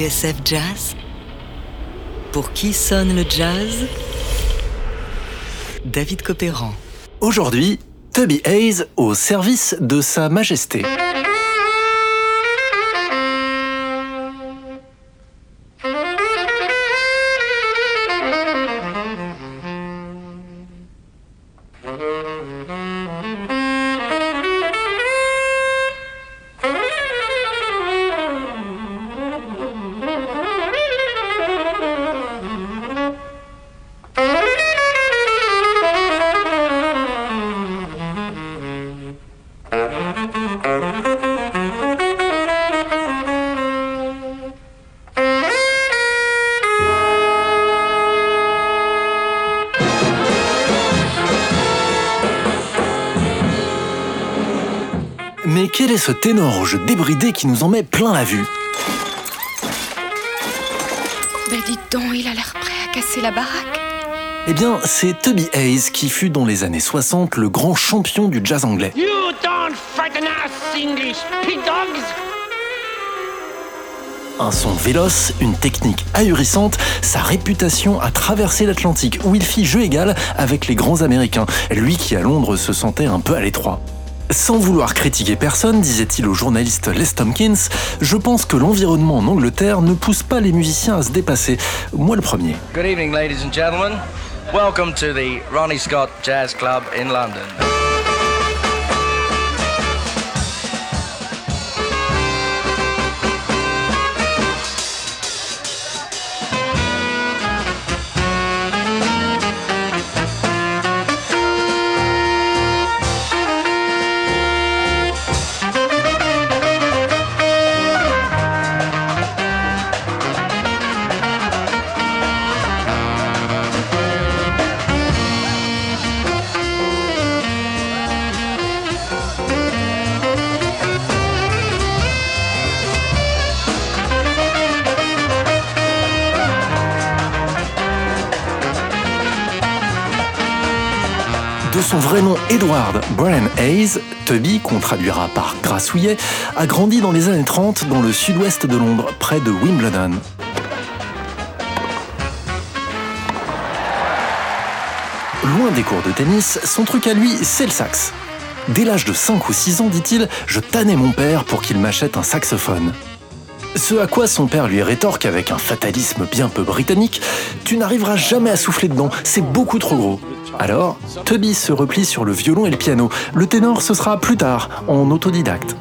TSF Jazz Pour qui sonne le jazz? David Copéran. Aujourd'hui, Tubby Hayes au service de Sa Majesté. Ce ténor au jeu débridé qui nous en met plein la vue Ben dites donc, il a l'air prêt à casser la baraque. Eh bien, c'est Tubby Hayes qui fut dans les années 60 le grand champion du jazz anglais. You don't frighten us, English pig dogs! Un son véloce, une technique ahurissante, sa réputation a traversé l'Atlantique où il fit jeu égal avec les grands américains, lui qui à Londres se sentait un peu à l'étroit. Sans vouloir critiquer personne, disait-il au journaliste Les Tompkins, je pense que l'environnement en Angleterre ne pousse pas les musiciens à se dépasser. Moi le premier. Good evening, ladies and gentlemen. Welcome to the Ronnie Scott Jazz Club in London. Son vrai nom Edward Brian Hayes, Tubby, qu'on traduira par grassouillet, a grandi dans les années 30 dans le sud-ouest de Londres, près de Wimbledon. Loin des cours de tennis, son truc à lui, c'est le sax. Dès l'âge de 5 ou 6 ans, dit-il, je tannais mon père pour qu'il m'achète un saxophone. Ce à quoi son père lui rétorque avec un fatalisme bien peu britannique Tu n'arriveras jamais à souffler dedans, c'est beaucoup trop gros. Alors, Tubby se replie sur le violon et le piano. Le ténor, ce sera plus tard, en autodidacte.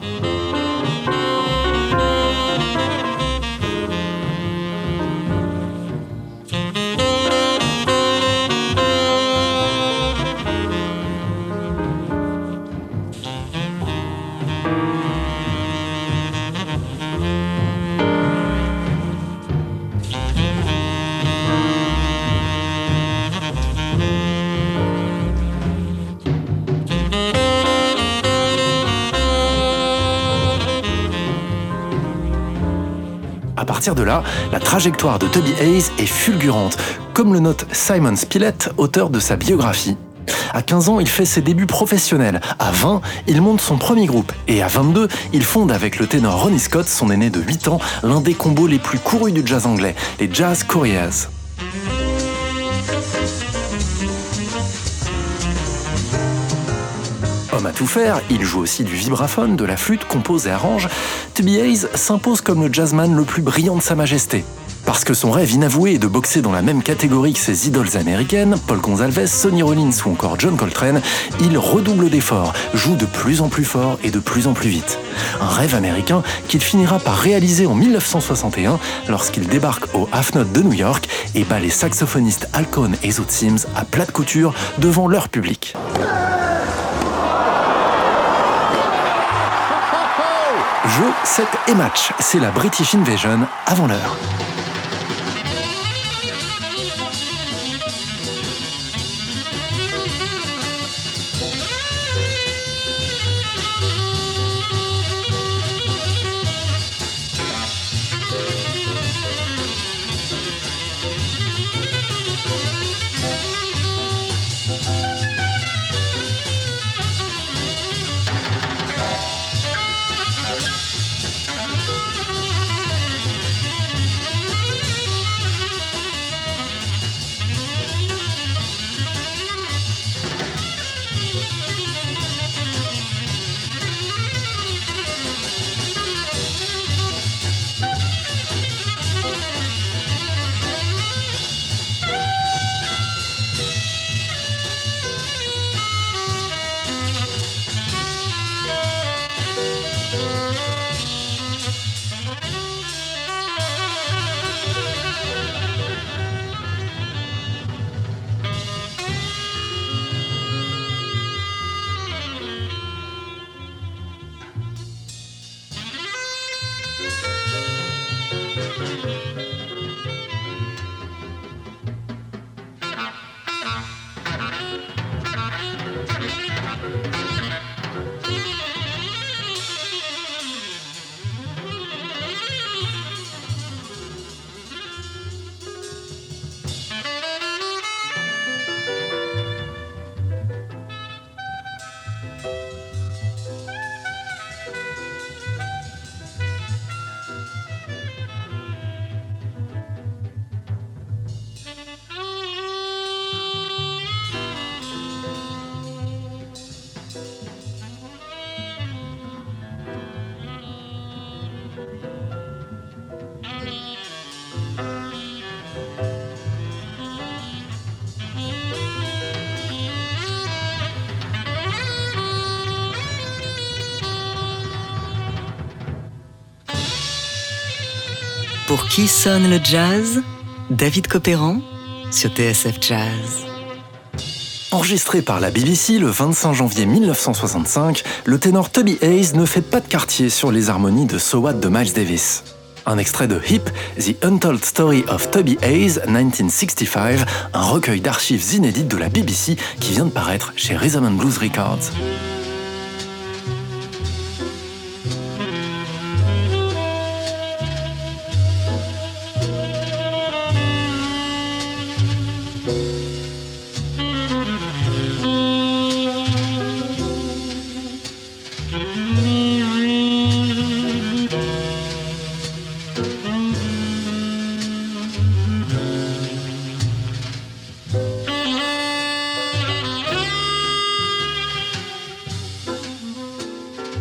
De là, la trajectoire de Tubby Hayes est fulgurante, comme le note Simon Spillett, auteur de sa biographie. À 15 ans, il fait ses débuts professionnels. À 20, il monte son premier groupe. Et à 22, il fonde avec le ténor Ronnie Scott, son aîné de 8 ans, l'un des combos les plus courus du jazz anglais, les Jazz Couriers. Homme à tout faire, il joue aussi du vibraphone, de la flûte, compose et arrange. Tubby Hayes s'impose comme le jazzman le plus brillant de sa majesté. Parce que son rêve inavoué est de boxer dans la même catégorie que ses idoles américaines, Paul Gonzalez, Sonny Rollins ou encore John Coltrane, il redouble d'efforts, joue de plus en plus fort et de plus en plus vite. Un rêve américain qu'il finira par réaliser en 1961 lorsqu'il débarque au Half Note de New York et bat les saxophonistes Alcone et Zoot Sims à plate couture devant leur public. Jeu, set et match, c'est la British Invasion avant l'heure. Pour qui sonne le jazz David Copéran sur TSF Jazz. Enregistré par la BBC le 25 janvier 1965, le ténor Toby Hayes ne fait pas de quartier sur les harmonies de So What de Miles Davis. Un extrait de Hip, The Untold Story of Toby Hayes, 1965, un recueil d'archives inédites de la BBC qui vient de paraître chez Rhythm and Blues Records.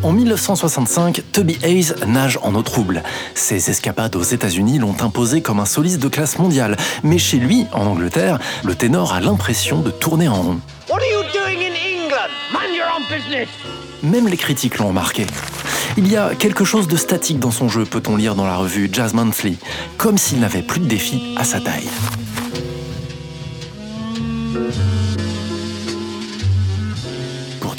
En 1965, Toby Hayes nage en eau trouble. Ses escapades aux États-Unis l'ont imposé comme un soliste de classe mondiale, mais chez lui, en Angleterre, le ténor a l'impression de tourner en rond. What are you doing in England? Mind your own business. Même les critiques l'ont remarqué. Il y a quelque chose de statique dans son jeu, peut-on lire dans la revue Jazz Monthly, comme s'il n'avait plus de défi à sa taille.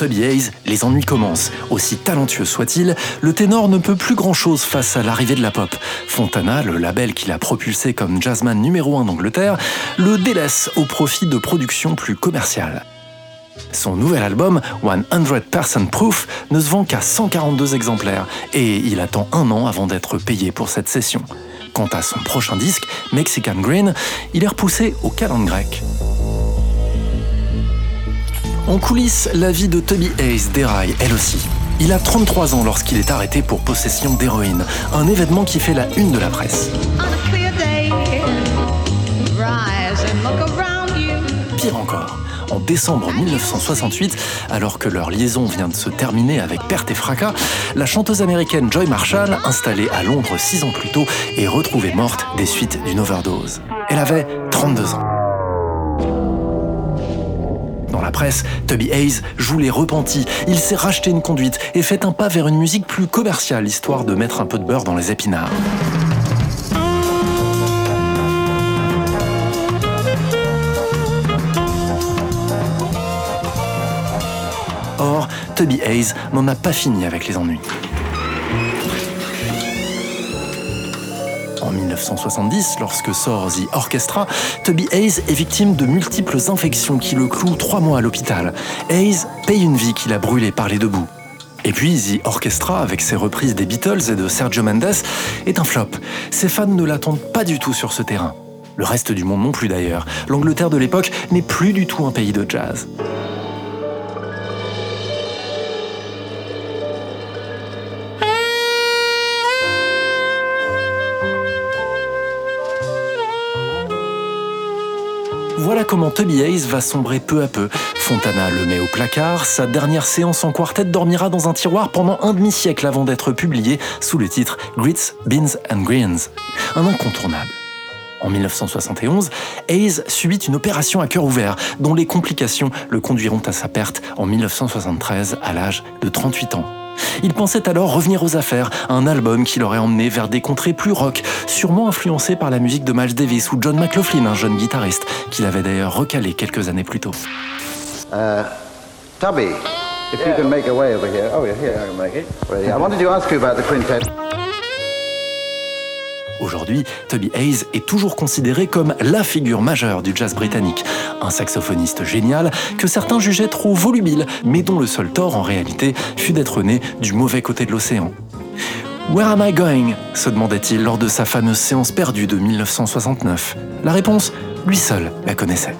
Les ennuis commencent. Aussi talentueux soit-il, le ténor ne peut plus grand-chose face à l'arrivée de la pop. Fontana, le label qui l'a propulsé comme jazzman numéro 1 d'Angleterre, le délaisse au profit de productions plus commerciales. Son nouvel album, 100% Proof, ne se vend qu'à 142 exemplaires et il attend un an avant d'être payé pour cette session. Quant à son prochain disque, Mexican Green, il est repoussé au calendrier grec. En coulisses, la vie de Toby Hayes déraille elle aussi. Il a 33 ans lorsqu'il est arrêté pour possession d'héroïne, un événement qui fait la une de la presse. Pire encore, en décembre 1968, alors que leur liaison vient de se terminer avec perte et fracas, la chanteuse américaine Joy Marshall, installée à Londres six ans plus tôt, est retrouvée morte des suites d'une overdose. Elle avait 32 ans. Dans la presse, Toby Hayes joue les repentis. Il s'est racheté une conduite et fait un pas vers une musique plus commerciale, histoire de mettre un peu de beurre dans les épinards. Or, Toby Hayes n'en a pas fini avec les ennuis. En 1970, lorsque sort The Orchestra, Toby Hayes est victime de multiples infections qui le clouent trois mois à l'hôpital. Hayes paye une vie qu'il a brûlée par les deux bouts. Et puis The Orchestra, avec ses reprises des Beatles et de Sergio Mendes, est un flop. Ses fans ne l'attendent pas du tout sur ce terrain. Le reste du monde non plus d'ailleurs. L'Angleterre de l'époque n'est plus du tout un pays de jazz. Comment Toby Hayes va sombrer peu à peu. Fontana le met au placard, sa dernière séance en quartet dormira dans un tiroir pendant un demi-siècle avant d'être publié sous le titre Grits, Beans and Greens. Un incontournable. En 1971, Hayes subit une opération à cœur ouvert, dont les complications le conduiront à sa perte en 1973 à l'âge de 38 ans. Il pensait alors revenir aux affaires, un album qui l'aurait emmené vers des contrées plus rock, sûrement influencé par la musique de Miles Davis ou John McLaughlin, un jeune guitariste, qu'il avait d'ailleurs recalé quelques années plus tôt. Tubby, quintet. Aujourd'hui, Toby Hayes est toujours considéré comme la figure majeure du jazz britannique. Un saxophoniste génial que certains jugeaient trop volubile, mais dont le seul tort en réalité fut d'être né du mauvais côté de l'océan. Where am I going? se demandait-il lors de sa fameuse séance perdue de 1969. La réponse, lui seul la connaissait.